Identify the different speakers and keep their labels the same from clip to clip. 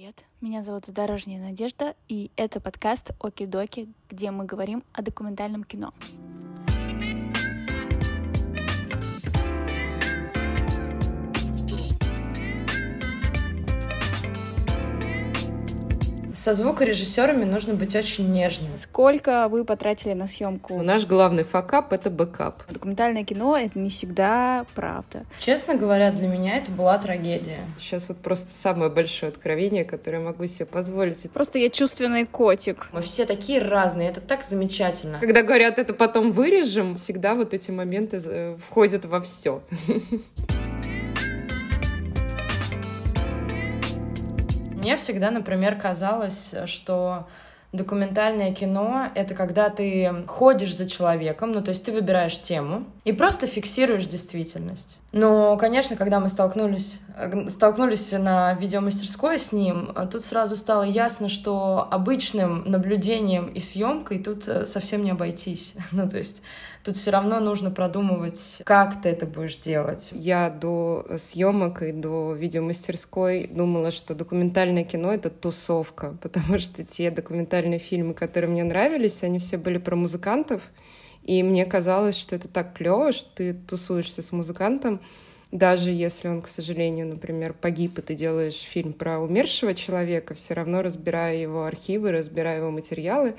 Speaker 1: привет! Меня зовут Дорожняя Надежда, и это подкаст «Оки-доки», где мы говорим о документальном кино.
Speaker 2: Со звукорежиссерами нужно быть очень нежным.
Speaker 1: Сколько вы потратили на съемку?
Speaker 3: Наш главный факап — это backup.
Speaker 1: Документальное кино — это не всегда правда.
Speaker 2: Честно говоря, для меня это была трагедия.
Speaker 3: Сейчас вот просто самое большое откровение, которое я могу себе позволить.
Speaker 1: Просто я чувственный котик.
Speaker 2: Мы все такие разные, это так замечательно.
Speaker 3: Когда говорят, это потом вырежем, всегда вот эти моменты э, входят во все.
Speaker 2: Мне всегда, например, казалось, что документальное кино — это когда ты ходишь за человеком, ну, то есть ты выбираешь тему и просто фиксируешь действительность. Но, конечно, когда мы столкнулись, столкнулись на видеомастерской с ним, тут сразу стало ясно, что обычным наблюдением и съемкой тут э, совсем не обойтись. ну, то есть тут все равно нужно продумывать, как ты это будешь делать.
Speaker 3: Я до съемок и до видеомастерской думала, что документальное кино — это тусовка, потому что те документальные фильмы, которые мне нравились, они все были про музыкантов, и мне казалось, что это так клево, что ты тусуешься с музыкантом, даже если он, к сожалению, например, погиб, и ты делаешь фильм про умершего человека, все равно разбирая его архивы, разбирая его материалы,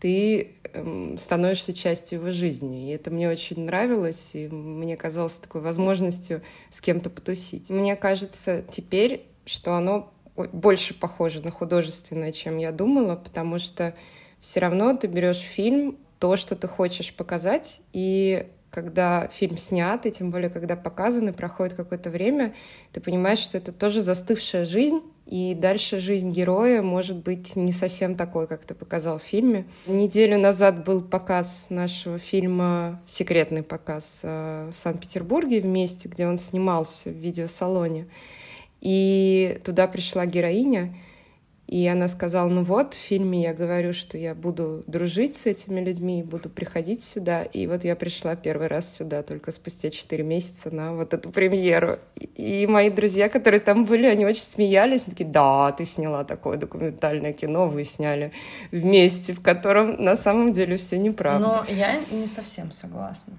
Speaker 3: ты эм, становишься частью его жизни. И это мне очень нравилось, и мне казалось такой возможностью с кем-то потусить. Мне кажется теперь, что оно больше похоже на художественное, чем я думала, потому что все равно ты берешь фильм, то, что ты хочешь показать, и когда фильм снят, и тем более, когда показан, и проходит какое-то время, ты понимаешь, что это тоже застывшая жизнь, и дальше жизнь героя может быть не совсем такой, как ты показал в фильме. Неделю назад был показ нашего фильма, секретный показ э, в Санкт-Петербурге вместе, где он снимался в видеосалоне. И туда пришла героиня, и она сказала, ну вот, в фильме я говорю, что я буду дружить с этими людьми, буду приходить сюда. И вот я пришла первый раз сюда только спустя четыре месяца на вот эту премьеру. И мои друзья, которые там были, они очень смеялись. Они такие, да, ты сняла такое документальное кино, вы сняли вместе, в котором на самом деле все неправда.
Speaker 2: Но я не совсем согласна.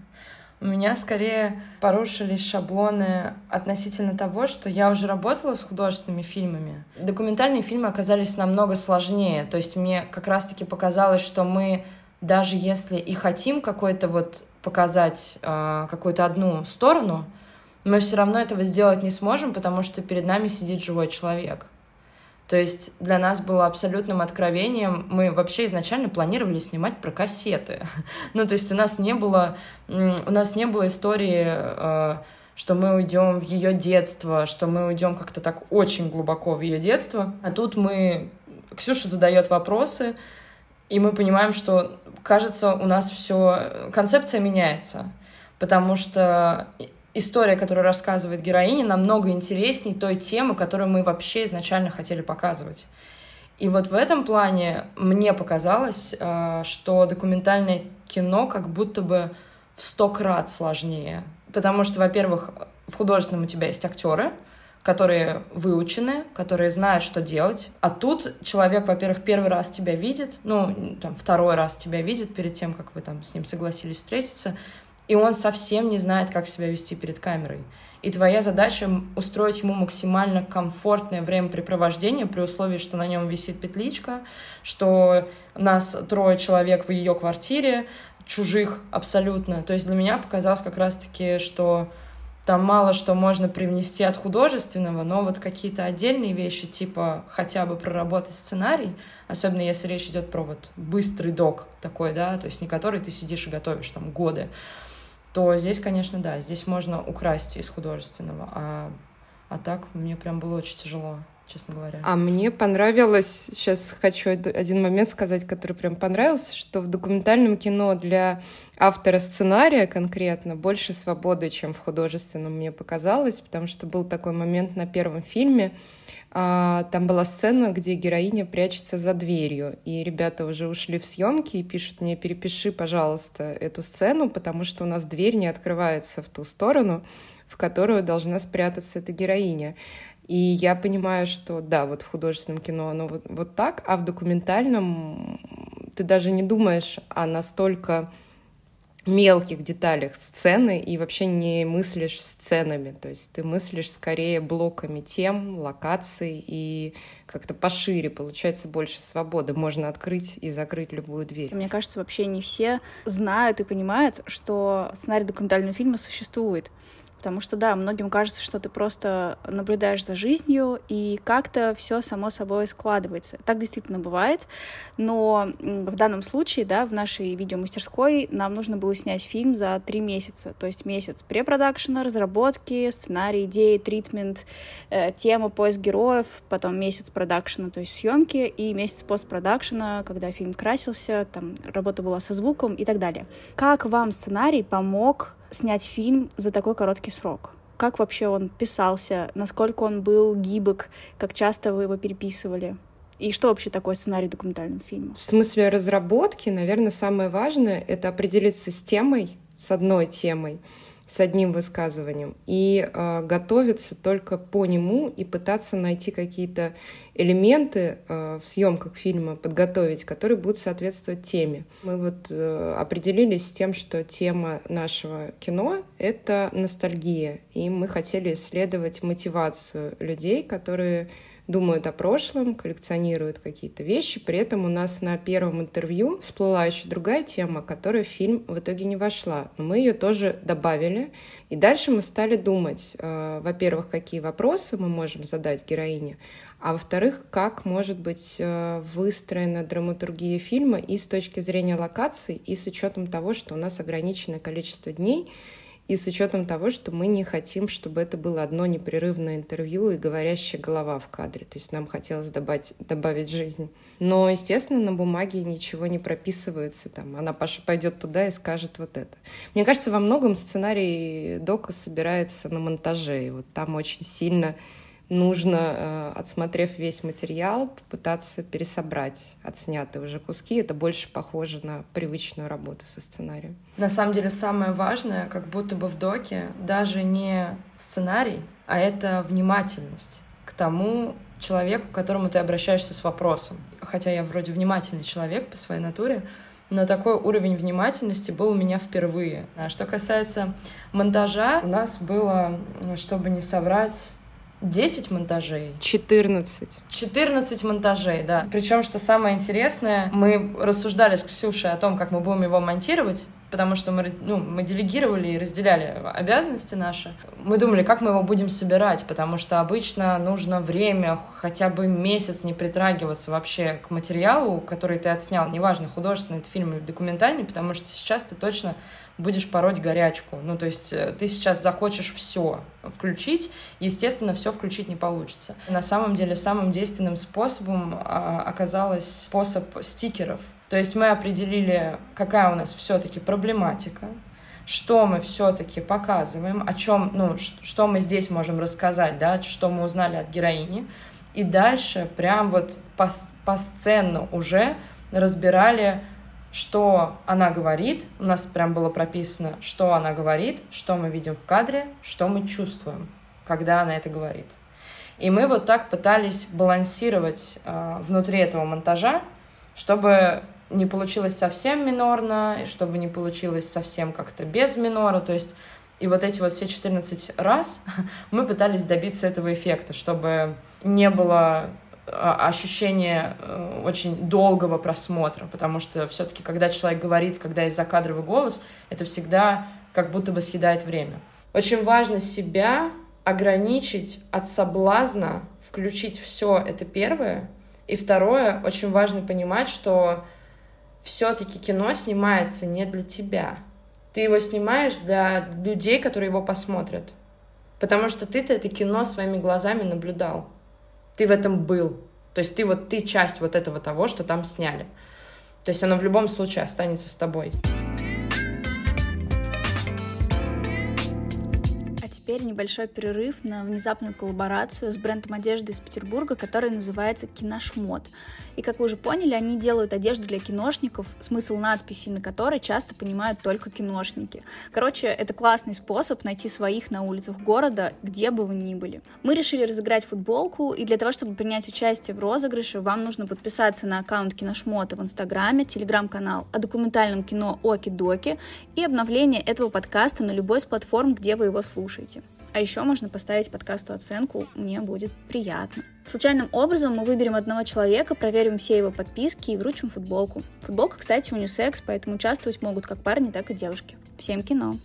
Speaker 2: У меня скорее порушились шаблоны относительно того, что я уже работала с художественными фильмами. Документальные фильмы оказались намного сложнее. То есть мне как раз-таки показалось, что мы даже если и хотим какой-то вот показать э, какую-то одну сторону, мы все равно этого сделать не сможем, потому что перед нами сидит живой человек. То есть для нас было абсолютным откровением. Мы вообще изначально планировали снимать про кассеты. ну, то есть у нас не было, у нас не было истории, э, что мы уйдем в ее детство, что мы уйдем как-то так очень глубоко в ее детство. А тут мы... Ксюша задает вопросы, и мы понимаем, что, кажется, у нас все... Концепция меняется, потому что история, которую рассказывает героиня, намного интереснее той темы, которую мы вообще изначально хотели показывать. И вот в этом плане мне показалось, э, что документальное кино как будто бы в сто крат сложнее. Потому что, во-первых, в художественном у тебя есть актеры, которые выучены, которые знают, что делать. А тут человек, во-первых, первый раз тебя видит, ну, там, второй раз тебя видит перед тем, как вы там с ним согласились встретиться, и он совсем не знает, как себя вести перед камерой. И твоя задача устроить ему максимально комфортное времяпрепровождение при условии, что на нем висит петличка, что нас трое человек в ее квартире, чужих абсолютно. То есть для меня показалось как раз-таки, что там мало что можно привнести от художественного, но вот какие-то отдельные вещи, типа хотя бы проработать сценарий, особенно если речь идет про вот быстрый док такой, да, то есть не который ты сидишь и готовишь там годы, то здесь, конечно, да, здесь можно украсть из художественного, а, а так мне прям было очень тяжело честно говоря.
Speaker 3: А мне понравилось, сейчас хочу один момент сказать, который прям понравился, что в документальном кино для автора сценария конкретно больше свободы, чем в художественном, мне показалось, потому что был такой момент на первом фильме, а, там была сцена, где героиня прячется за дверью, и ребята уже ушли в съемки и пишут мне, перепиши, пожалуйста, эту сцену, потому что у нас дверь не открывается в ту сторону, в которую должна спрятаться эта героиня. И я понимаю, что да, вот в художественном кино оно вот, вот так, а в документальном ты даже не думаешь о настолько мелких деталях сцены и вообще не мыслишь сценами. То есть ты мыслишь скорее блоками тем, локаций и как-то пошире, получается больше свободы. Можно открыть и закрыть любую дверь.
Speaker 1: Мне кажется, вообще не все знают и понимают, что сценарий документального фильма существует. Потому что, да, многим кажется, что ты просто наблюдаешь за жизнью, и как-то все само собой складывается. Так действительно бывает, но в данном случае, да, в нашей видеомастерской нам нужно было снять фильм за три месяца. То есть месяц препродакшена, разработки, сценарий, идеи, тритмент, э, тема, поиск героев, потом месяц продакшена, то есть съемки, и месяц постпродакшена, когда фильм красился, там работа была со звуком и так далее. Как вам сценарий помог снять фильм за такой короткий срок? Как вообще он писался? Насколько он был гибок? Как часто вы его переписывали? И что вообще такое сценарий документального фильма?
Speaker 3: В смысле разработки, наверное, самое важное — это определиться с темой, с одной темой, с одним высказыванием и э, готовиться только по нему и пытаться найти какие-то элементы э, в съемках фильма, подготовить, которые будут соответствовать теме. Мы вот э, определились с тем, что тема нашего кино — это ностальгия, и мы хотели исследовать мотивацию людей, которые думают о прошлом, коллекционируют какие-то вещи. При этом у нас на первом интервью всплыла еще другая тема, которая в фильм в итоге не вошла. Но мы ее тоже добавили. И дальше мы стали думать, э, во-первых, какие вопросы мы можем задать героине, а во-вторых, как может быть э, выстроена драматургия фильма и с точки зрения локаций, и с учетом того, что у нас ограниченное количество дней, и с учетом того, что мы не хотим, чтобы это было одно непрерывное интервью и говорящая голова в кадре. То есть нам хотелось добавить, добавить жизнь. Но, естественно, на бумаге ничего не прописывается. Там, она Паша пойдет туда и скажет вот это. Мне кажется, во многом сценарий дока собирается на монтаже. И вот там очень сильно нужно, э, отсмотрев весь материал, попытаться пересобрать отснятые уже куски. Это больше похоже на привычную работу со сценарием.
Speaker 2: На самом деле самое важное, как будто бы в доке, даже не сценарий, а это внимательность к тому человеку, к которому ты обращаешься с вопросом. Хотя я вроде внимательный человек по своей натуре, но такой уровень внимательности был у меня впервые. А что касается монтажа, у нас было, чтобы не соврать, 10 монтажей.
Speaker 3: 14.
Speaker 2: 14 монтажей, да. Причем, что самое интересное, мы рассуждали с Ксюшей о том, как мы будем его монтировать, потому что мы, ну, мы делегировали и разделяли обязанности наши. Мы думали, как мы его будем собирать, потому что обычно нужно время, хотя бы месяц не притрагиваться вообще к материалу, который ты отснял, неважно, художественный это фильм или документальный, потому что сейчас ты точно будешь пороть горячку. Ну, то есть э, ты сейчас захочешь все включить, естественно, все включить не получится. На самом деле самым действенным способом а, оказалось способ стикеров. То есть мы определили, какая у нас все-таки проблематика, что мы все-таки показываем, о чем, ну, что мы здесь можем рассказать, да, что мы узнали от героини. И дальше прям вот по, по сцену уже разбирали что она говорит, у нас прям было прописано, что она говорит, что мы видим в кадре, что мы чувствуем, когда она это говорит. И мы вот так пытались балансировать э, внутри этого монтажа, чтобы не получилось совсем минорно, и чтобы не получилось совсем как-то без минора, то есть и вот эти вот все 14 раз мы пытались добиться этого эффекта, чтобы не было ощущение э, очень долгого просмотра, потому что все-таки, когда человек говорит, когда есть закадровый голос, это всегда как будто бы съедает время. Очень важно себя ограничить от соблазна, включить все, это первое. И второе, очень важно понимать, что все-таки кино снимается не для тебя. Ты его снимаешь для людей, которые его посмотрят. Потому что ты-то это кино своими глазами наблюдал ты в этом был. То есть ты вот ты часть вот этого того, что там сняли. То есть оно в любом случае останется с тобой.
Speaker 1: Небольшой перерыв на внезапную коллаборацию с брендом одежды из Петербурга, который называется Киношмот. И как вы уже поняли, они делают одежду для киношников, смысл надписи на которой часто понимают только киношники. Короче, это классный способ найти своих на улицах города, где бы вы ни были. Мы решили разыграть футболку, и для того, чтобы принять участие в розыгрыше, вам нужно подписаться на аккаунт Киношмота в Инстаграме, телеграм-канал о документальном кино Оки-Доки и обновление этого подкаста на любой из платформ, где вы его слушаете. А еще можно поставить подкасту оценку, мне будет приятно. Случайным образом мы выберем одного человека, проверим все его подписки и вручим футболку. Футболка, кстати, унисекс, поэтому участвовать могут как парни, так и девушки. Всем кино!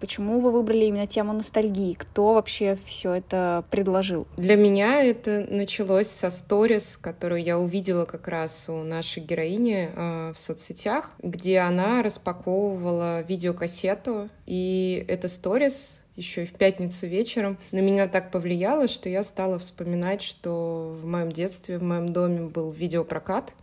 Speaker 1: Почему вы выбрали именно тему ностальгии? Кто вообще все это предложил?
Speaker 3: Для меня это началось со сторис, которую я увидела как раз у нашей героини э, в соцсетях, где она распаковывала видеокассету, и это сторис еще и в пятницу вечером, на меня так повлияло, что я стала вспоминать, что в моем детстве в моем доме был видеопрокат,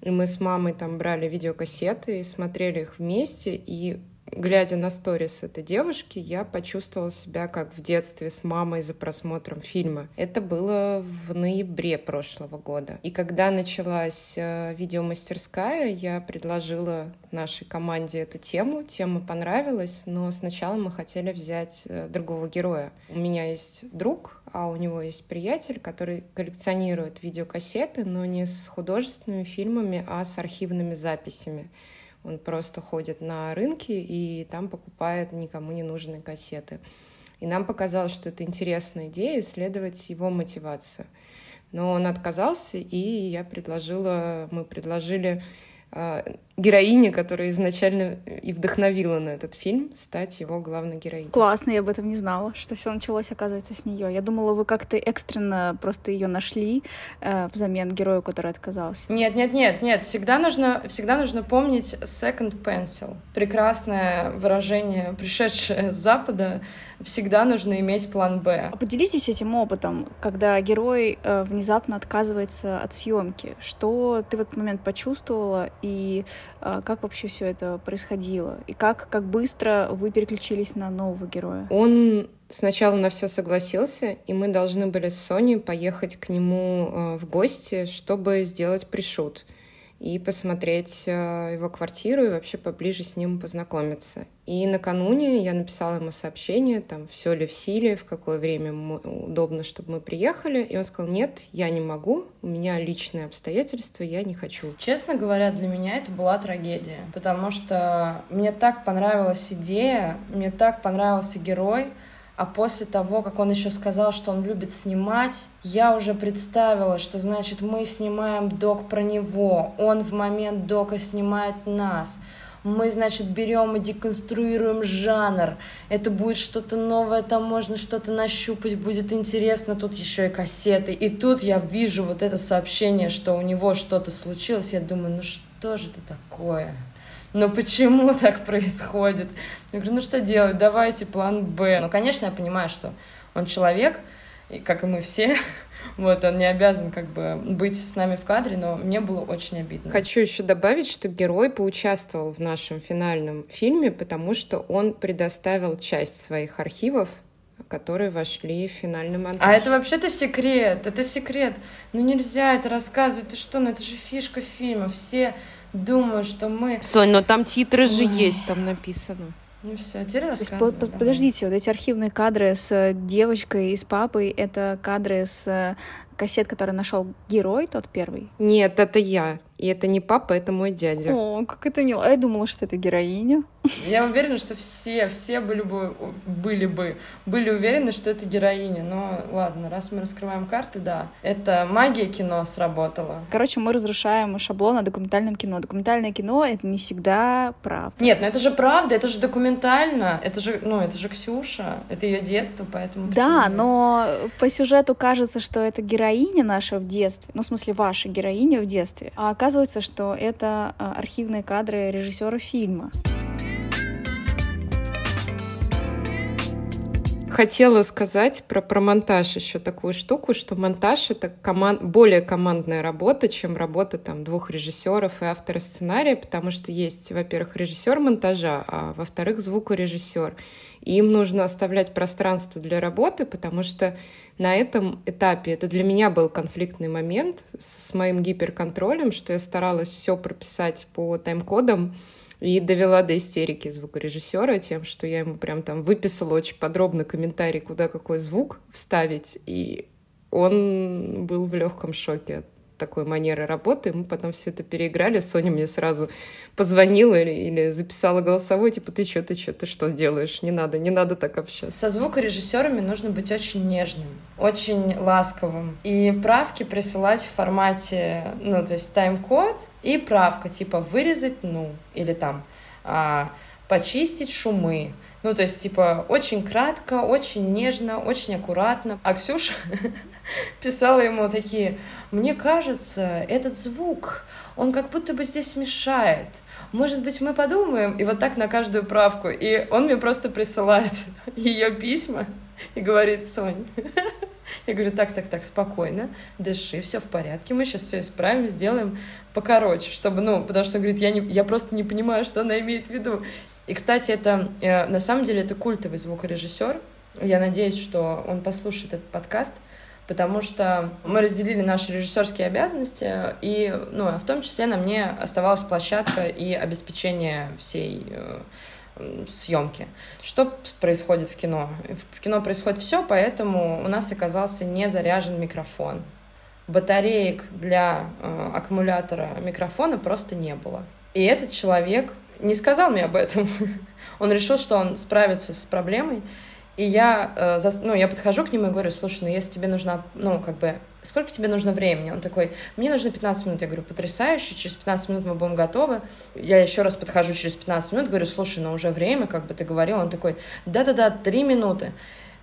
Speaker 3: и мы с мамой там брали видеокассеты и смотрели их вместе, и глядя на сторис этой девушки, я почувствовала себя как в детстве с мамой за просмотром фильма. Это было в ноябре прошлого года. И когда началась э, видеомастерская, я предложила нашей команде эту тему. Тема понравилась, но сначала мы хотели взять э, другого героя. У меня есть друг, а у него есть приятель, который коллекционирует видеокассеты, но не с художественными фильмами, а с архивными записями. Он просто ходит на рынки и там покупает никому не нужные кассеты. И нам показалось, что это интересная идея исследовать его мотивацию. Но он отказался, и я предложила, мы предложили а, героине, которая изначально и вдохновила на этот фильм, стать его главной героиней.
Speaker 1: Классно, я об этом не знала, что все началось, оказывается, с нее. Я думала, вы как-то экстренно просто ее нашли э, взамен герою, который отказался.
Speaker 2: Нет, нет, нет, нет. Всегда нужно, всегда нужно помнить second pencil. Прекрасное выражение, пришедшее с Запада. Всегда нужно иметь план Б.
Speaker 1: А поделитесь этим опытом, когда герой э, внезапно отказывается от съемки. Что ты в этот момент почувствовала и как вообще все это происходило? И как, как быстро вы переключились на нового героя?
Speaker 3: Он сначала на все согласился, и мы должны были с Соней поехать к нему а, в гости, чтобы сделать пришут и посмотреть э, его квартиру и вообще поближе с ним познакомиться. И накануне я написала ему сообщение, там, все ли в силе, в какое время удобно, чтобы мы приехали. И он сказал, нет, я не могу, у меня личные обстоятельства, я не хочу.
Speaker 2: Честно говоря, для меня это была трагедия, потому что мне так понравилась идея, мне так понравился герой, а после того, как он еще сказал, что он любит снимать, я уже представила, что значит мы снимаем док про него, он в момент дока снимает нас. Мы, значит, берем и деконструируем жанр. Это будет что-то новое, там можно что-то нащупать, будет интересно. Тут еще и кассеты. И тут я вижу вот это сообщение, что у него что-то случилось. Я думаю, ну что же это такое? Но почему так происходит? Я говорю, ну что делать, давайте план Б. Ну, конечно, я понимаю, что он человек, и, как и мы все, вот, он не обязан как бы быть с нами в кадре, но мне было очень обидно.
Speaker 3: Хочу еще добавить, что герой поучаствовал в нашем финальном фильме, потому что он предоставил часть своих архивов которые вошли в финальный монтаж.
Speaker 2: А это вообще-то секрет, это секрет. Ну нельзя это рассказывать, ты что, ну это же фишка фильма, все думаю, что мы...
Speaker 3: Сонь, но там титры же есть, там написано.
Speaker 2: Ну все, теперь рассказывай.
Speaker 1: По Подождите, вот эти архивные кадры с девочкой и с папой, это кадры с кассет, который нашел герой, тот первый?
Speaker 3: Нет, это я. И это не папа, это мой дядя.
Speaker 1: О, как это мило. А я думала, что это героиня.
Speaker 2: Я уверена, что все, все были бы, были бы, были уверены, что это героиня. Но ладно, раз мы раскрываем карты, да. Это магия кино сработала.
Speaker 1: Короче, мы разрушаем шаблон о документальном кино. Документальное кино — это не всегда правда.
Speaker 2: Нет, ну это же правда, это же документально. Это же, ну, это же Ксюша, это ее детство, поэтому...
Speaker 1: Да, но по сюжету кажется, что это героиня наша в детстве. Ну, в смысле, ваша героиня в детстве. А оказывается, что это а, архивные кадры режиссера фильма.
Speaker 3: хотела сказать про, про монтаж еще такую штуку, что монтаж — это команд, более командная работа, чем работа там двух режиссеров и автора сценария, потому что есть, во-первых, режиссер монтажа, а во-вторых, звукорежиссер. Им нужно оставлять пространство для работы, потому что на этом этапе это для меня был конфликтный момент с моим гиперконтролем, что я старалась все прописать по тайм-кодам, и довела до истерики звукорежиссера тем, что я ему прям там выписала очень подробно комментарий, куда какой звук вставить, и он был в легком шоке от такой манеры работы. Мы потом все это переиграли. Соня мне сразу позвонила или, или записала голосовой, типа, ты что, ты что, ты что делаешь? Не надо, не надо так общаться.
Speaker 2: Со звукорежиссерами нужно быть очень нежным, очень ласковым. И правки присылать в формате, ну, то есть тайм-код и правка, типа, вырезать, ну, или там, а, почистить шумы. Ну, то есть, типа, очень кратко, очень нежно, очень аккуратно. А Ксюша писала ему такие, мне кажется, этот звук, он как будто бы здесь мешает. Может быть, мы подумаем? И вот так на каждую правку. И он мне просто присылает ее письма и говорит, Сонь, я говорю, так, так, так, спокойно, дыши, все в порядке, мы сейчас все исправим, сделаем покороче, чтобы, ну, потому что, говорит, я, не, я просто не понимаю, что она имеет в виду. И, кстати, это, э, на самом деле, это культовый звукорежиссер. Я надеюсь, что он послушает этот подкаст, потому что мы разделили наши режиссерские обязанности, и ну, в том числе на мне оставалась площадка и обеспечение всей э, съемки. Что происходит в кино? В кино происходит все, поэтому у нас оказался не заряжен микрофон. Батареек для э, аккумулятора микрофона просто не было. И этот человек не сказал мне об этом. он решил, что он справится с проблемой, и я, э, за, ну, я подхожу к нему и говорю, слушай, ну, если тебе нужна, ну, как бы, сколько тебе нужно времени? Он такой, мне нужно 15 минут. Я говорю, потрясающе, через 15 минут мы будем готовы. Я еще раз подхожу через 15 минут, говорю, слушай, ну, уже время, как бы ты говорил. Он такой, да-да-да, 3 минуты.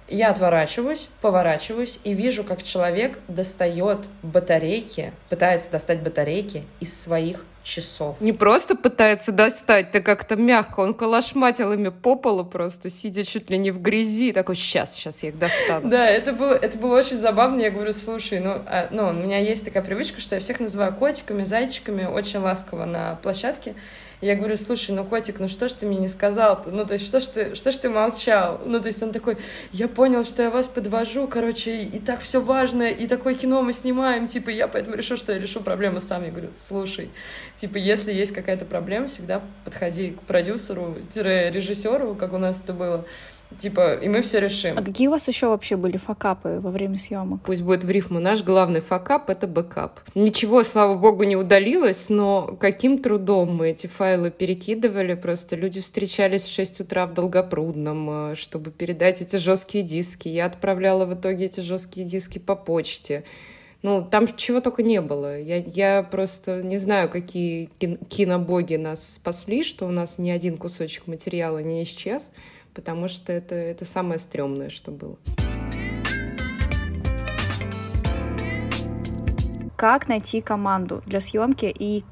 Speaker 2: Я отворачиваюсь, поворачиваюсь и вижу, как человек достает батарейки, пытается достать батарейки из своих часов.
Speaker 3: Не просто пытается достать, ты как-то мягко, он калашматил ими по полу просто, сидя чуть ли не в грязи, такой, сейчас, сейчас я их достану.
Speaker 2: Да, это было, это было очень забавно, я говорю, слушай, ну, а, ну, у меня есть такая привычка, что я всех называю котиками, зайчиками, очень ласково на площадке, я говорю, слушай, ну, котик, ну что ж ты мне не сказал-то? Ну, то есть, что ж ты, что ж ты молчал? Ну, то есть, он такой, я понял, что я вас подвожу, короче, и так все важно, и такое кино мы снимаем, типа, я поэтому решил, что я решу проблему сам. Я говорю, слушай, типа, если есть какая-то проблема, всегда подходи к продюсеру-режиссеру, как у нас это было, Типа, и мы все решим.
Speaker 1: А какие у вас еще вообще были fuckup'ы во время съемок?
Speaker 3: Пусть будет в рифму. Наш главный fuckup — это backup. Ничего, слава богу, не удалилось, но каким трудом мы эти файлы перекидывали. Просто люди встречались в 6 утра в Долгопрудном, э, чтобы передать эти жесткие диски. Я отправляла в итоге эти жесткие диски по почте. Ну, там чего только не было. Я, я просто не знаю, какие кинобоги нас спасли, что у нас ни один кусочек материала не исчез потому что это, это самое стрёмное, что было.
Speaker 1: Как найти команду для съемки и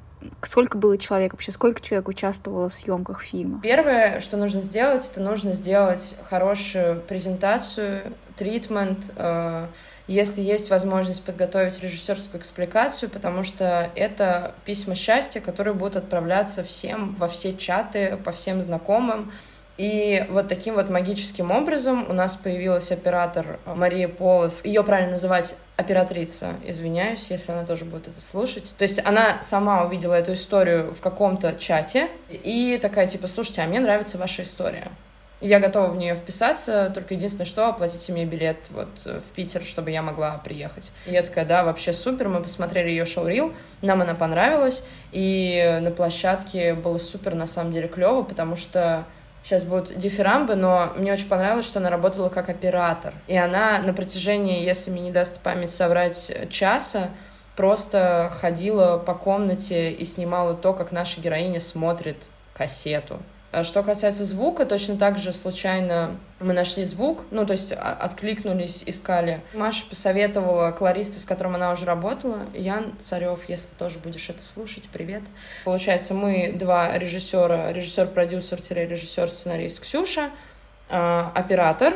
Speaker 1: сколько было человек вообще, сколько человек участвовало в съемках фильма?
Speaker 2: Первое, что нужно сделать, это нужно сделать хорошую презентацию, тритмент, э, если есть возможность подготовить режиссерскую экспликацию, потому что это письма счастья, которые будут отправляться всем во все чаты, по всем знакомым, и вот таким вот магическим образом у нас появилась оператор Мария Полос. Ее правильно называть оператрица, извиняюсь, если она тоже будет это слушать. То есть она сама увидела эту историю в каком-то чате и такая типа, слушайте, а мне нравится ваша история. Я готова в нее вписаться, только единственное, что оплатите мне билет вот в Питер, чтобы я могла приехать. И я такая, да, вообще супер, мы посмотрели ее шоу-рил, нам она понравилась, и на площадке было супер, на самом деле, клево, потому что сейчас будут дифирамбы, но мне очень понравилось, что она работала как оператор. И она на протяжении, если мне не даст память соврать, часа просто ходила по комнате и снимала то, как наша героиня смотрит кассету. А что касается звука, точно так же случайно мы нашли звук, ну, то есть а, откликнулись, искали. Маша посоветовала кларисты, с которым она уже работала, Ян Царев, если тоже будешь это слушать, привет. Получается, мы два режиссера, режиссер-продюсер-режиссер-сценарист Ксюша, а, оператор,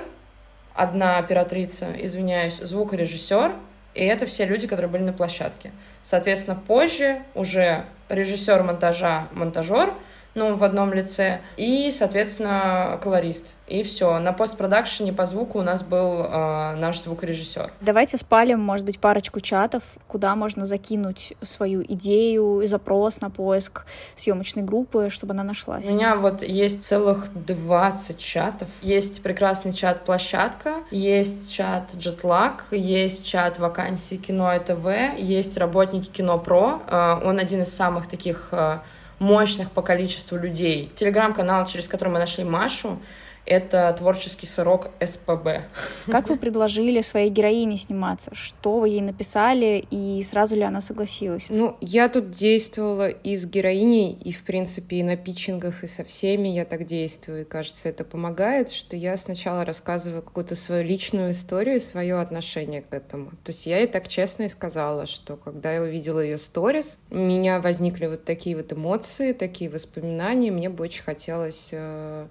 Speaker 2: одна оператрица, извиняюсь, звукорежиссер, и это все люди, которые были на площадке. Соответственно, позже уже режиссер монтажа, монтажер — ну, в одном лице, и, соответственно, колорист. И все. На постпродакшене по звуку у нас был э, наш звукорежиссер.
Speaker 1: Давайте спалим, может быть, парочку чатов, куда можно закинуть свою идею, запрос на поиск съемочной группы, чтобы она нашлась.
Speaker 2: У меня вот есть целых 20 чатов. Есть прекрасный чат «Площадка», есть чат «Джетлаг», есть чат вакансии кино и ТВ», есть работники «Кино Про». Э, он один из самых таких э, мощных по количеству людей. Телеграм-канал, через который мы нашли Машу, это творческий сырок СПБ.
Speaker 1: Как вы предложили своей героине сниматься? Что вы ей написали, и сразу ли она согласилась?
Speaker 3: Ну, я тут действовала и с героиней, и, в принципе, и на питчингах, и со всеми я так действую, и, кажется, это помогает, что я сначала рассказываю какую-то свою личную историю, свое отношение к этому. То есть я ей так честно и сказала, что когда я увидела ее сторис, у меня возникли вот такие вот эмоции, такие воспоминания, мне бы очень хотелось э,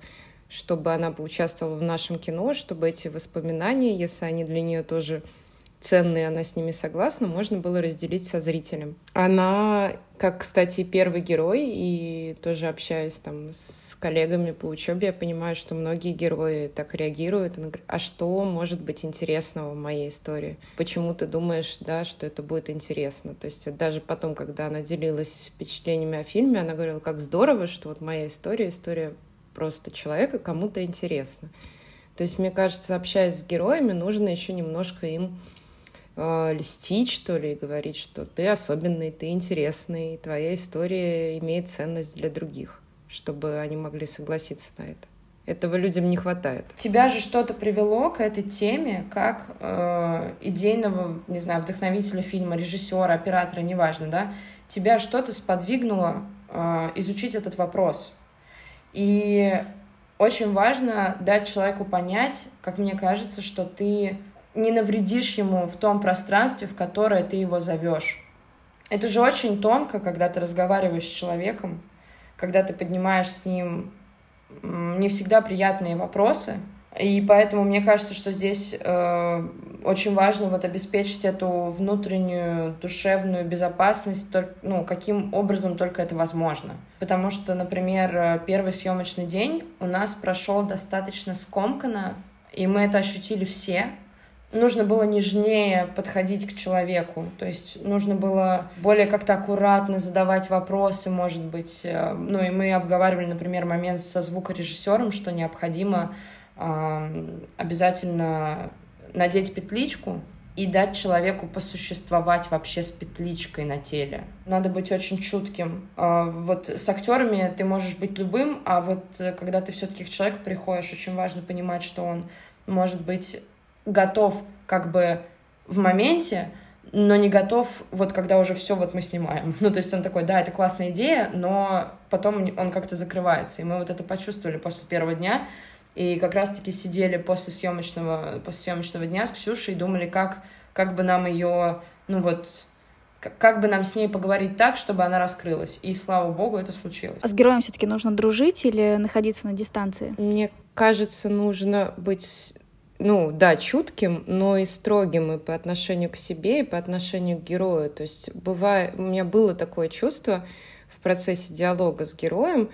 Speaker 3: чтобы она поучаствовала в нашем кино, чтобы эти воспоминания, если они для нее тоже ценные, она с ними согласна, можно было разделить со зрителем. Она, как, кстати, первый герой, и тоже общаясь там с коллегами по учебе, я понимаю, что многие герои так реагируют. Она говорит, а что может быть интересного в моей истории? Почему ты думаешь, да, что это будет интересно? То есть даже потом, когда она делилась впечатлениями о фильме, она говорила, как здорово, что вот моя история, история просто человека кому-то интересно. То есть, мне кажется, общаясь с героями, нужно еще немножко им э, льстить, что ли, и говорить, что ты особенный, ты интересный, твоя история имеет ценность для других, чтобы они могли согласиться на это. Этого людям не хватает.
Speaker 2: Тебя же что-то привело к этой теме, как э, идейного, не знаю, вдохновителя фильма, режиссера, оператора, неважно, да? Тебя что-то сподвигнуло э, изучить этот вопрос. И очень важно дать человеку понять, как мне кажется, что ты не навредишь ему в том пространстве, в которое ты его зовешь. Это же очень тонко, когда ты разговариваешь с человеком, когда ты поднимаешь с ним не всегда приятные вопросы, и поэтому мне кажется, что здесь э, очень важно вот обеспечить эту внутреннюю душевную безопасность, только, ну, каким образом только это возможно. Потому что, например, первый съемочный день у нас прошел достаточно скомканно, и мы это ощутили все. Нужно было нежнее подходить к человеку, то есть нужно было более как-то аккуратно задавать вопросы, может быть. Э, ну и мы обговаривали, например, момент со звукорежиссером, что необходимо обязательно надеть петличку и дать человеку посуществовать вообще с петличкой на теле. Надо быть очень чутким. А, вот с актерами ты можешь быть любым, а вот э, когда ты все-таки к человеку приходишь, очень важно понимать, что он может быть готов как бы в моменте, но не готов, вот когда уже все вот мы снимаем. Ну, то есть он такой, да, это классная идея, но потом он как-то закрывается. И мы вот это почувствовали после первого дня, и как раз-таки сидели после съемочного, после съемочного дня с Ксюшей и думали, как, как бы нам ее, ну вот, как, бы нам с ней поговорить так, чтобы она раскрылась. И слава богу, это случилось.
Speaker 1: А с героем все-таки нужно дружить или находиться на дистанции?
Speaker 3: Мне кажется, нужно быть ну, да, чутким, но и строгим и по отношению к себе, и по отношению к герою. То есть бывает, у меня было такое чувство в процессе диалога с героем,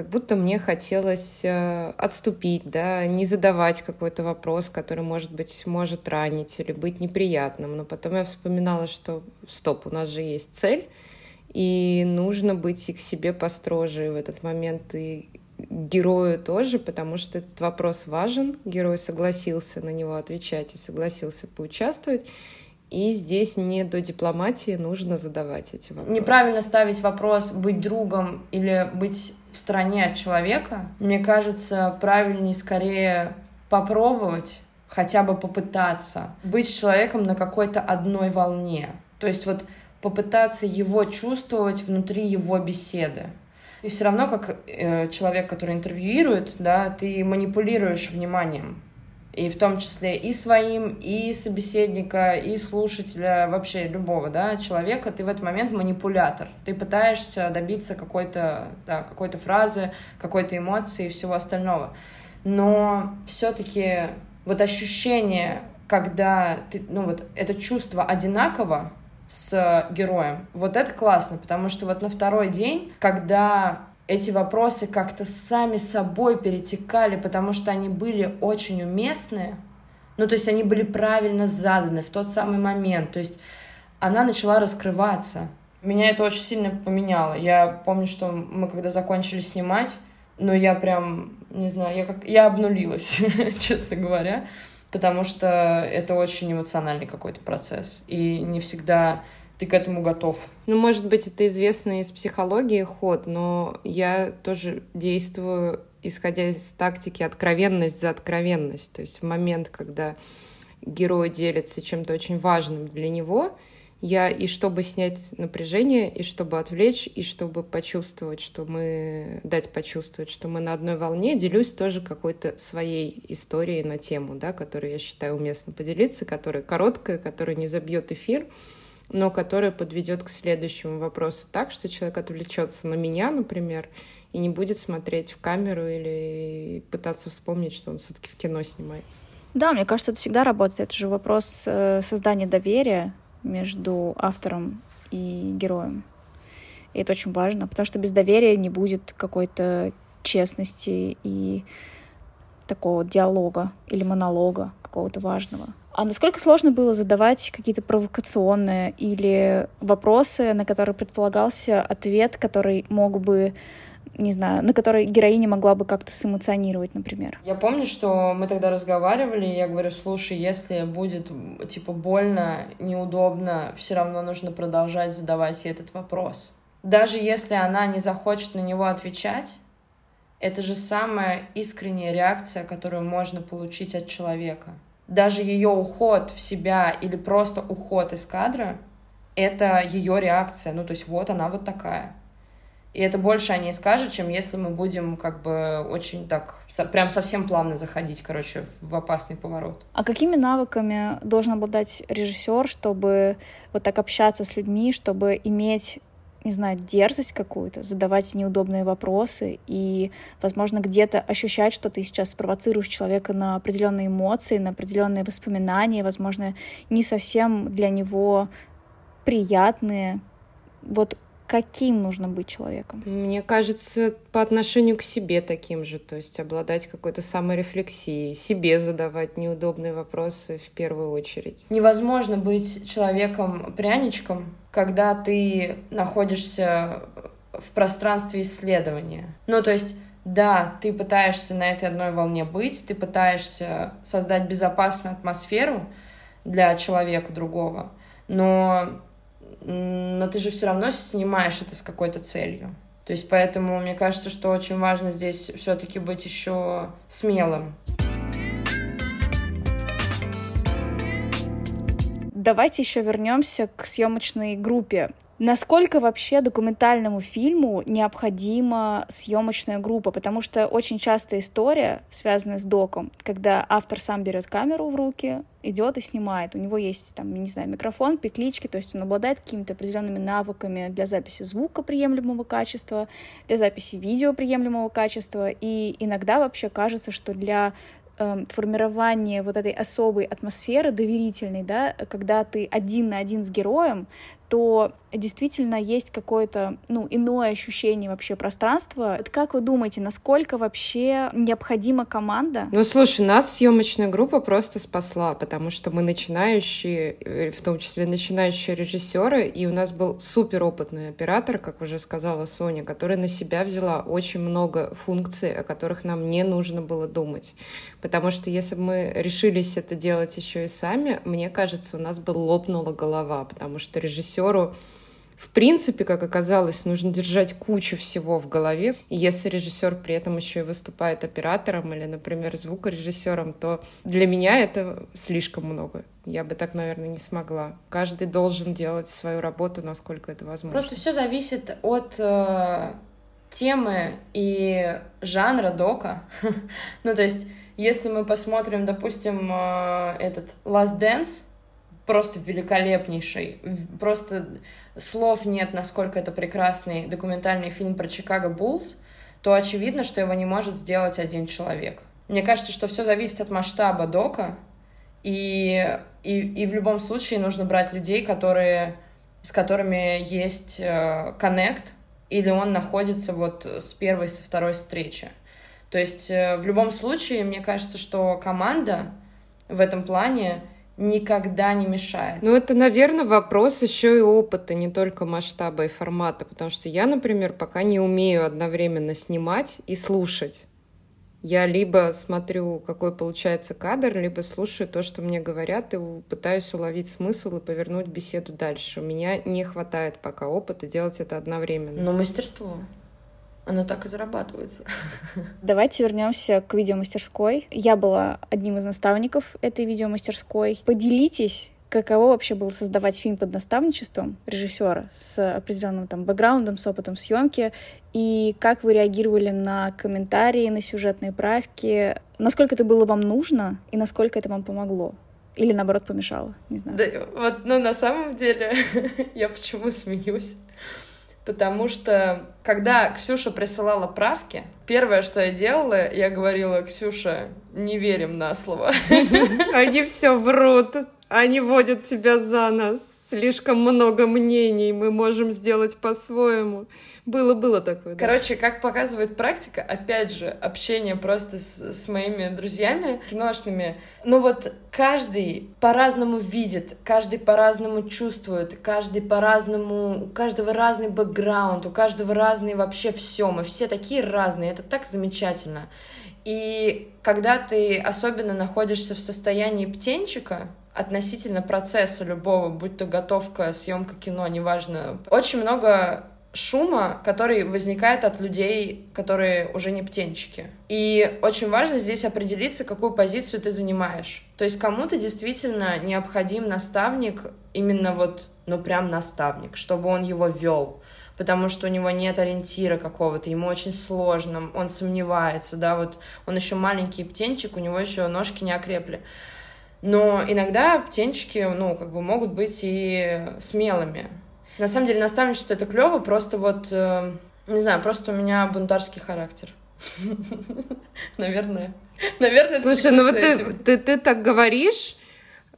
Speaker 3: как будто мне хотелось э, отступить, да, не задавать какой-то вопрос, который, может быть, может ранить или быть неприятным. Но потом я вспоминала, что стоп, у нас же есть цель, и нужно быть и к себе построже в этот момент, и герою тоже, потому что этот вопрос важен. Герой согласился на него отвечать и согласился поучаствовать. И здесь не до дипломатии нужно задавать эти вопросы.
Speaker 2: Неправильно ставить вопрос быть другом или быть в стороне от человека. Мне кажется, правильнее скорее попробовать, хотя бы попытаться быть человеком на какой-то одной волне. То есть вот попытаться его чувствовать внутри его беседы. И все равно, как э, человек, который интервьюирует, да, ты манипулируешь вниманием и в том числе и своим, и собеседника, и слушателя, вообще любого, да, человека, ты в этот момент манипулятор. Ты пытаешься добиться какой-то, да, какой-то фразы, какой-то эмоции и всего остального. Но все-таки вот ощущение, когда ты, ну вот это чувство одинаково с героем, вот это классно, потому что вот на второй день, когда эти вопросы как-то сами собой перетекали, потому что они были очень уместные, ну, то есть они были правильно заданы в тот самый момент, то есть она начала раскрываться. Меня это очень сильно поменяло. Я помню, что мы когда закончили снимать, но я прям, не знаю, я как я обнулилась, честно говоря, потому что это очень эмоциональный какой-то процесс, и не всегда ты к этому готов.
Speaker 3: Ну, может быть, это известный из психологии ход, но я тоже действую, исходя из тактики откровенность за откровенность. То есть в момент, когда герой делится чем-то очень важным для него, я и чтобы снять напряжение, и чтобы отвлечь, и чтобы почувствовать, что мы, дать почувствовать, что мы на одной волне, делюсь тоже какой-то своей историей на тему, да, которую я считаю уместно поделиться, которая короткая, которая не забьет эфир, но которая подведет к следующему вопросу так, что человек отвлечется на меня, например, и не будет смотреть в камеру или пытаться вспомнить, что он все-таки в кино снимается.
Speaker 1: Да, мне кажется, это всегда работает. Это же вопрос э, создания доверия между автором и героем. И это очень важно, потому что без доверия не будет какой-то честности и такого диалога или монолога какого-то важного. А насколько сложно было задавать какие-то провокационные или вопросы, на которые предполагался ответ, который мог бы не знаю, на который героиня могла бы как-то сэмоционировать, например.
Speaker 2: Я помню, что мы тогда разговаривали, и я говорю, слушай, если будет, типа, больно, неудобно, все равно нужно продолжать задавать ей этот вопрос. Даже если она не захочет на него отвечать, это же самая искренняя реакция, которую можно получить от человека даже ее уход в себя или просто уход из кадра, это ее реакция. Ну, то есть вот она вот такая. И это больше о ней скажет, чем если мы будем как бы очень так, прям совсем плавно заходить, короче, в опасный поворот.
Speaker 1: А какими навыками должен обладать режиссер, чтобы вот так общаться с людьми, чтобы иметь не знаю, дерзость какую-то, задавать неудобные вопросы и, возможно, где-то ощущать, что ты сейчас спровоцируешь человека на определенные эмоции, на определенные воспоминания, возможно, не совсем для него приятные. Вот каким нужно быть человеком?
Speaker 3: Мне кажется, по отношению к себе таким же, то есть обладать какой-то саморефлексией, себе задавать неудобные вопросы в первую очередь.
Speaker 2: Невозможно быть человеком-пряничком, когда ты находишься в пространстве исследования. Ну, то есть да, ты пытаешься на этой одной волне быть, ты пытаешься создать безопасную атмосферу для человека другого, но но ты же все равно снимаешь это с какой-то целью. То есть поэтому мне кажется, что очень важно здесь все-таки быть еще смелым.
Speaker 1: Давайте еще вернемся к съемочной группе. Насколько вообще документальному фильму необходима съемочная группа? Потому что очень часто история, связанная с доком, когда автор сам берет камеру в руки, идет и снимает. У него есть, там, не знаю, микрофон, петлички, то есть он обладает какими-то определенными навыками для записи звука приемлемого качества, для записи видео приемлемого качества. И иногда вообще кажется, что для эм, формирование вот этой особой атмосферы доверительной, да, когда ты один на один с героем, то действительно есть какое-то, ну, иное ощущение вообще пространства. Вот как вы думаете, насколько вообще необходима команда?
Speaker 3: Ну, слушай, нас съемочная группа просто спасла, потому что мы начинающие, э, в том числе начинающие режиссеры, и у нас был суперопытный оператор, как уже сказала Соня, которая на себя взяла очень много функций, о которых нам не нужно было думать. Потому что если бы мы решились это делать еще и сами, мне кажется, у нас бы лопнула голова, потому что режиссеру в принципе, как оказалось, нужно держать кучу всего в голове. И если режиссер при этом еще и выступает оператором или, например, звукорежиссером, то для меня это слишком много. Я бы так, наверное, не смогла. Каждый должен делать свою работу, насколько это возможно.
Speaker 2: Просто все зависит от э, темы и жанра дока. ну, то есть, если мы посмотрим, допустим, э, этот Last Dance, просто великолепнейший, просто слов нет, насколько это прекрасный документальный фильм про Чикаго Буллс, то очевидно, что его не может сделать один человек. Мне кажется, что все зависит от масштаба дока, и, и, и в любом случае нужно брать людей, которые, с которыми есть э, коннект, или он находится вот с первой, со второй встречи. То есть э, в любом случае, мне кажется, что команда в этом плане никогда не мешает.
Speaker 3: Ну, это, наверное, вопрос еще и опыта, не только масштаба и формата, потому что я, например, пока не умею одновременно снимать и слушать. Я либо смотрю, какой получается кадр, либо слушаю то, что мне говорят, и пытаюсь уловить смысл и повернуть беседу дальше. У меня не хватает пока опыта делать это одновременно.
Speaker 2: Но мастерство. Оно так и зарабатывается.
Speaker 1: Давайте вернемся к видеомастерской. Я была одним из наставников этой видеомастерской. Поделитесь каково вообще было создавать фильм под наставничеством режиссера с определенным там бэкграундом, с опытом съемки, и как вы реагировали на комментарии, на сюжетные правки, насколько это было вам нужно и насколько это вам помогло? Или наоборот помешало, не знаю.
Speaker 2: Да, вот, ну на самом деле я почему смеюсь? Потому что, когда Ксюша присылала правки, первое, что я делала, я говорила, Ксюша, не верим на слово.
Speaker 3: Они все врут. Они водят тебя за нос. Слишком много мнений, мы можем сделать по-своему. Было-было такое.
Speaker 2: Да. Короче, как показывает практика, опять же, общение просто с, с моими друзьями киношными, ну вот каждый по-разному видит, каждый по-разному чувствует, каждый по-разному, у каждого разный бэкграунд, у каждого разный вообще все, мы все такие разные, это так замечательно. И когда ты особенно находишься в состоянии птенчика, относительно процесса любого, будь то готовка, съемка кино, неважно, очень много шума, который возникает от людей, которые уже не птенчики. И очень важно здесь определиться, какую позицию ты занимаешь. То есть кому-то действительно необходим наставник, именно вот, ну прям наставник, чтобы он его вел потому что у него нет ориентира какого-то, ему очень сложно, он сомневается, да, вот он еще маленький птенчик, у него еще ножки не окрепли. Но иногда птенчики, ну, как бы могут быть и смелыми. На самом деле наставничество это клево, просто вот, э, не знаю, просто у меня бунтарский характер. Наверное. Наверное,
Speaker 3: Слушай, ну вот ты, ты, ты так говоришь,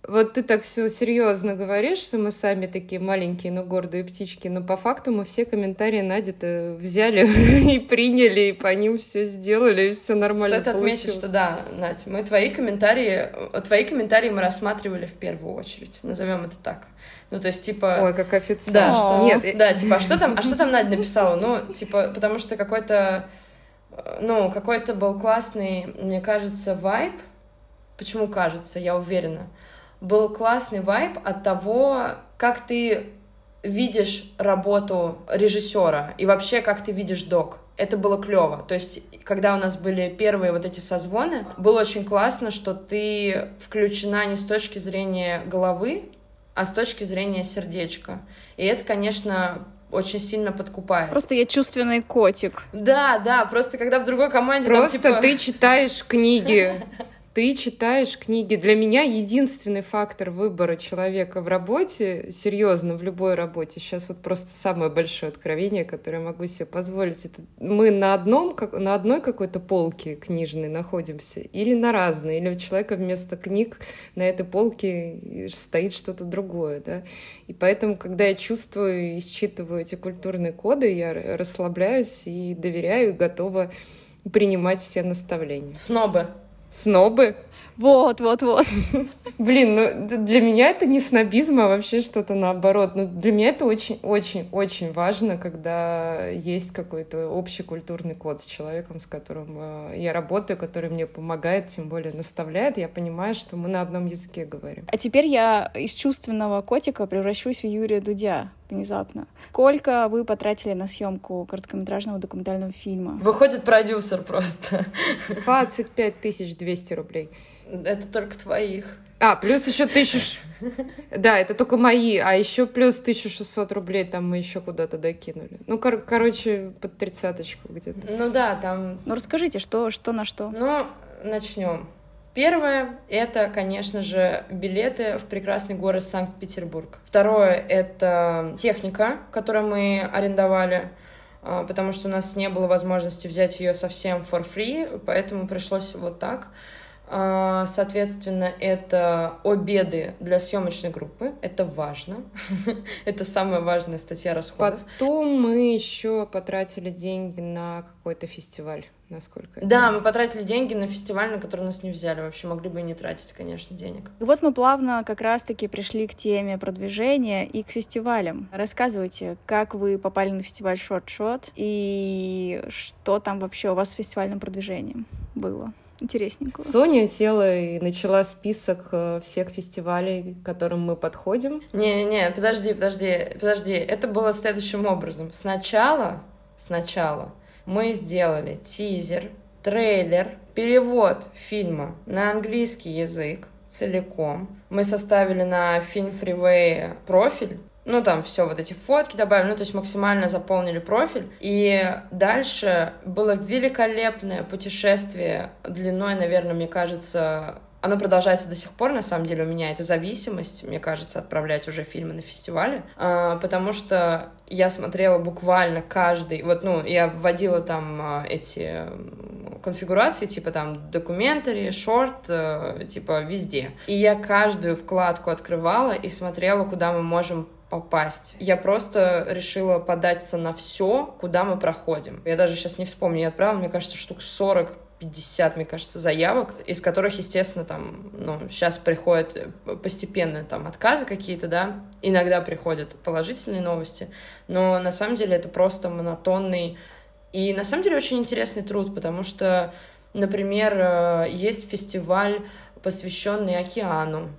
Speaker 3: вот ты так все серьезно говоришь, что мы сами такие маленькие, но гордые птички, но по факту мы все комментарии Нади-то взяли и приняли, и по ним все сделали, и все нормально
Speaker 2: Стоит отметить, что да, Надь, мы твои комментарии, твои комментарии мы рассматривали в первую очередь, назовем это так. Ну, то есть, типа...
Speaker 3: Ой, как официально.
Speaker 2: Да, что... Нет, да, типа, а что там, а что там Надя написала? Ну, типа, потому что какой-то, ну, какой-то был классный, мне кажется, вайб. Почему кажется? Я уверена был классный вайб от того, как ты видишь работу режиссера и вообще как ты видишь док. Это было клево. То есть, когда у нас были первые вот эти созвоны, было очень классно, что ты включена не с точки зрения головы, а с точки зрения сердечка. И это, конечно, очень сильно подкупает.
Speaker 1: Просто я чувственный котик.
Speaker 2: Да, да, просто когда в другой команде...
Speaker 3: Просто
Speaker 2: там, типа...
Speaker 3: ты читаешь книги. Ты читаешь книги. Для меня единственный фактор выбора человека в работе, серьезно, в любой работе, сейчас вот просто самое большое откровение, которое я могу себе позволить, это мы на, одном, на одной какой-то полке книжной находимся или на разной, или у человека вместо книг на этой полке стоит что-то другое, да. И поэтому, когда я чувствую и считываю эти культурные коды, я расслабляюсь и доверяю, и готова принимать все наставления.
Speaker 2: Снобы
Speaker 3: снобы.
Speaker 1: Вот, вот, вот.
Speaker 3: Блин, ну для меня это не снобизм, а вообще что-то наоборот. Но ну, для меня это очень, очень, очень важно, когда есть какой-то общий культурный код с человеком, с которым э, я работаю, который мне помогает, тем более наставляет. Я понимаю, что мы на одном языке говорим.
Speaker 1: А теперь я из чувственного котика превращусь в Юрия Дудя внезапно. Сколько вы потратили на съемку короткометражного документального фильма?
Speaker 2: Выходит продюсер просто.
Speaker 3: 25 тысяч 200 рублей.
Speaker 2: Это только твоих.
Speaker 3: А, плюс еще тысячу... Да, это только мои, а еще плюс 1600 рублей там мы еще куда-то докинули. Ну, кор- короче, под тридцаточку где-то.
Speaker 2: Ну да, там...
Speaker 1: Ну, расскажите, что, что на что?
Speaker 2: Ну, начнем. Первое — это, конечно же, билеты в прекрасный город Санкт-Петербург. Второе — это техника, которую мы арендовали. а, потому что у нас не было возможности взять ее совсем for free, поэтому пришлось вот так. А, соответственно, это обеды для съемочной группы. Это важно. это самая важная статья расходов.
Speaker 3: Потом мы еще потратили деньги на какой-то фестиваль насколько
Speaker 2: Да, мы потратили деньги на фестиваль, на который нас не взяли. Вообще могли бы и не тратить, конечно, денег.
Speaker 1: И вот мы плавно как раз-таки пришли к теме продвижения и к фестивалям. Рассказывайте, как вы попали на фестиваль Short Shot и что там вообще у вас с фестивальным продвижением было? интересненького.
Speaker 3: Соня села и начала список э, всех фестивалей, к которым мы подходим.
Speaker 2: Не-не-не, подожди, подожди, подожди. Это было следующим образом. Сначала, сначала мы сделали тизер, трейлер, перевод фильма на английский язык целиком. Мы составили на фильм Freeway профиль, ну, там все, вот эти фотки добавили, ну, то есть максимально заполнили профиль. И дальше было великолепное путешествие длиной, наверное, мне кажется, оно продолжается до сих пор, на самом деле, у меня это зависимость, мне кажется, отправлять уже фильмы на фестивале, а, потому что я смотрела буквально каждый, вот, ну, я вводила там а, эти конфигурации, типа там документари, шорт, э, типа везде. И я каждую вкладку открывала и смотрела, куда мы можем попасть. Я просто решила податься на все, куда мы проходим. Я даже сейчас не вспомню, я отправила, мне кажется, штук 40 50, мне кажется, заявок, из которых, естественно, там, ну, сейчас приходят э, постепенно там отказы какие-то, да, иногда приходят положительные новости, но на самом деле это просто монотонный и на самом деле очень интересный труд, потому что, например, э, есть фестиваль, посвященный океану,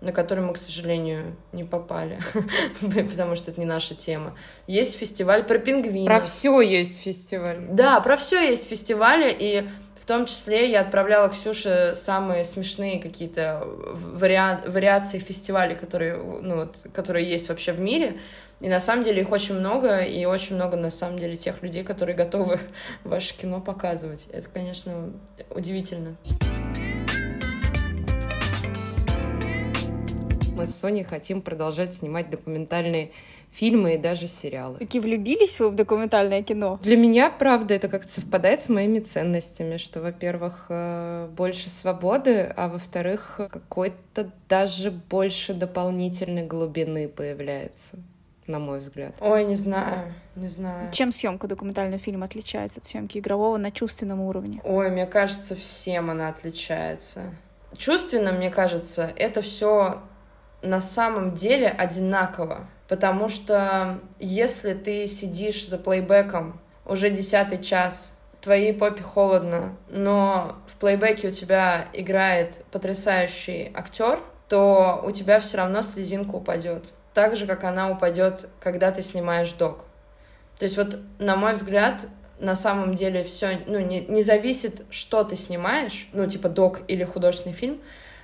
Speaker 2: на который мы, к сожалению, не попали, потому что это не наша тема. Есть фестиваль про пингвинов.
Speaker 3: Про все есть фестиваль.
Speaker 2: Да, про все есть фестивали, и том числе я отправляла Ксюше самые смешные какие-то вариа вариации фестивалей, которые, ну, вот, которые есть вообще в мире. И на самом деле их очень много, и очень много на самом деле тех людей, которые готовы ваше кино показывать. Это, конечно, удивительно.
Speaker 3: Мы с Соней хотим продолжать снимать документальные фильмы и даже сериалы.
Speaker 1: Такие влюбились вы в документальное кино?
Speaker 3: Для меня, правда, это как-то совпадает с моими ценностями, что, во-первых, э, больше свободы, а во-вторых, какой-то даже больше дополнительной глубины появляется на мой взгляд.
Speaker 2: Ой, не знаю, не знаю.
Speaker 1: Чем съемка документального фильма отличается от съемки игрового на чувственном уровне?
Speaker 2: Ой, мне кажется, всем она отличается. Чувственно, мне кажется, это все на самом деле одинаково. Потому что если ты сидишь за плейбеком уже десятый час, твоей попе холодно, но в плейбеке у тебя играет потрясающий актер, то у тебя все равно слезинка упадет. Так же, как она упадет, когда ты снимаешь док. То есть вот, на мой взгляд, на самом деле все, ну, не, не зависит, что ты снимаешь, ну, типа док или художественный фильм,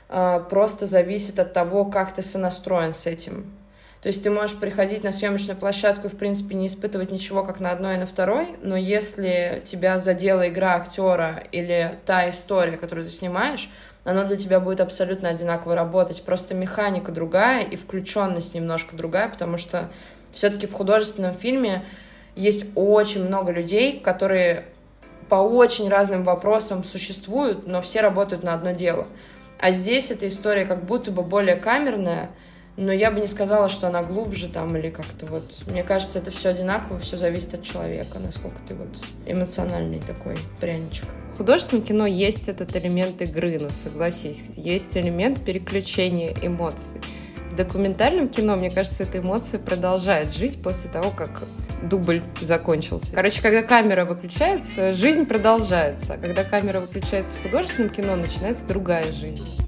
Speaker 2: а, просто зависит от того, как ты сонастроен с этим. То есть ты можешь приходить на съемочную площадку и, в принципе, не испытывать ничего, как на одной и на второй, но если тебя задела игра актера или та история, которую ты снимаешь, оно для тебя будет абсолютно одинаково работать. Просто механика другая и включенность немножко другая, потому что все-таки в художественном фильме есть очень много людей, которые по очень разным вопросам существуют, но все работают на одно дело. А здесь эта история как будто бы более камерная, но я бы не сказала, что она глубже там или как-то вот. Мне кажется, это все одинаково, все зависит от человека, насколько ты вот эмоциональный такой пряничек.
Speaker 3: В художественном кино есть этот элемент игры, ну согласись, есть элемент переключения эмоций. В документальном кино, мне кажется, эта эмоция продолжает жить после того, как дубль закончился. Короче, когда камера выключается, жизнь продолжается. А когда камера выключается в художественном кино, начинается другая жизнь.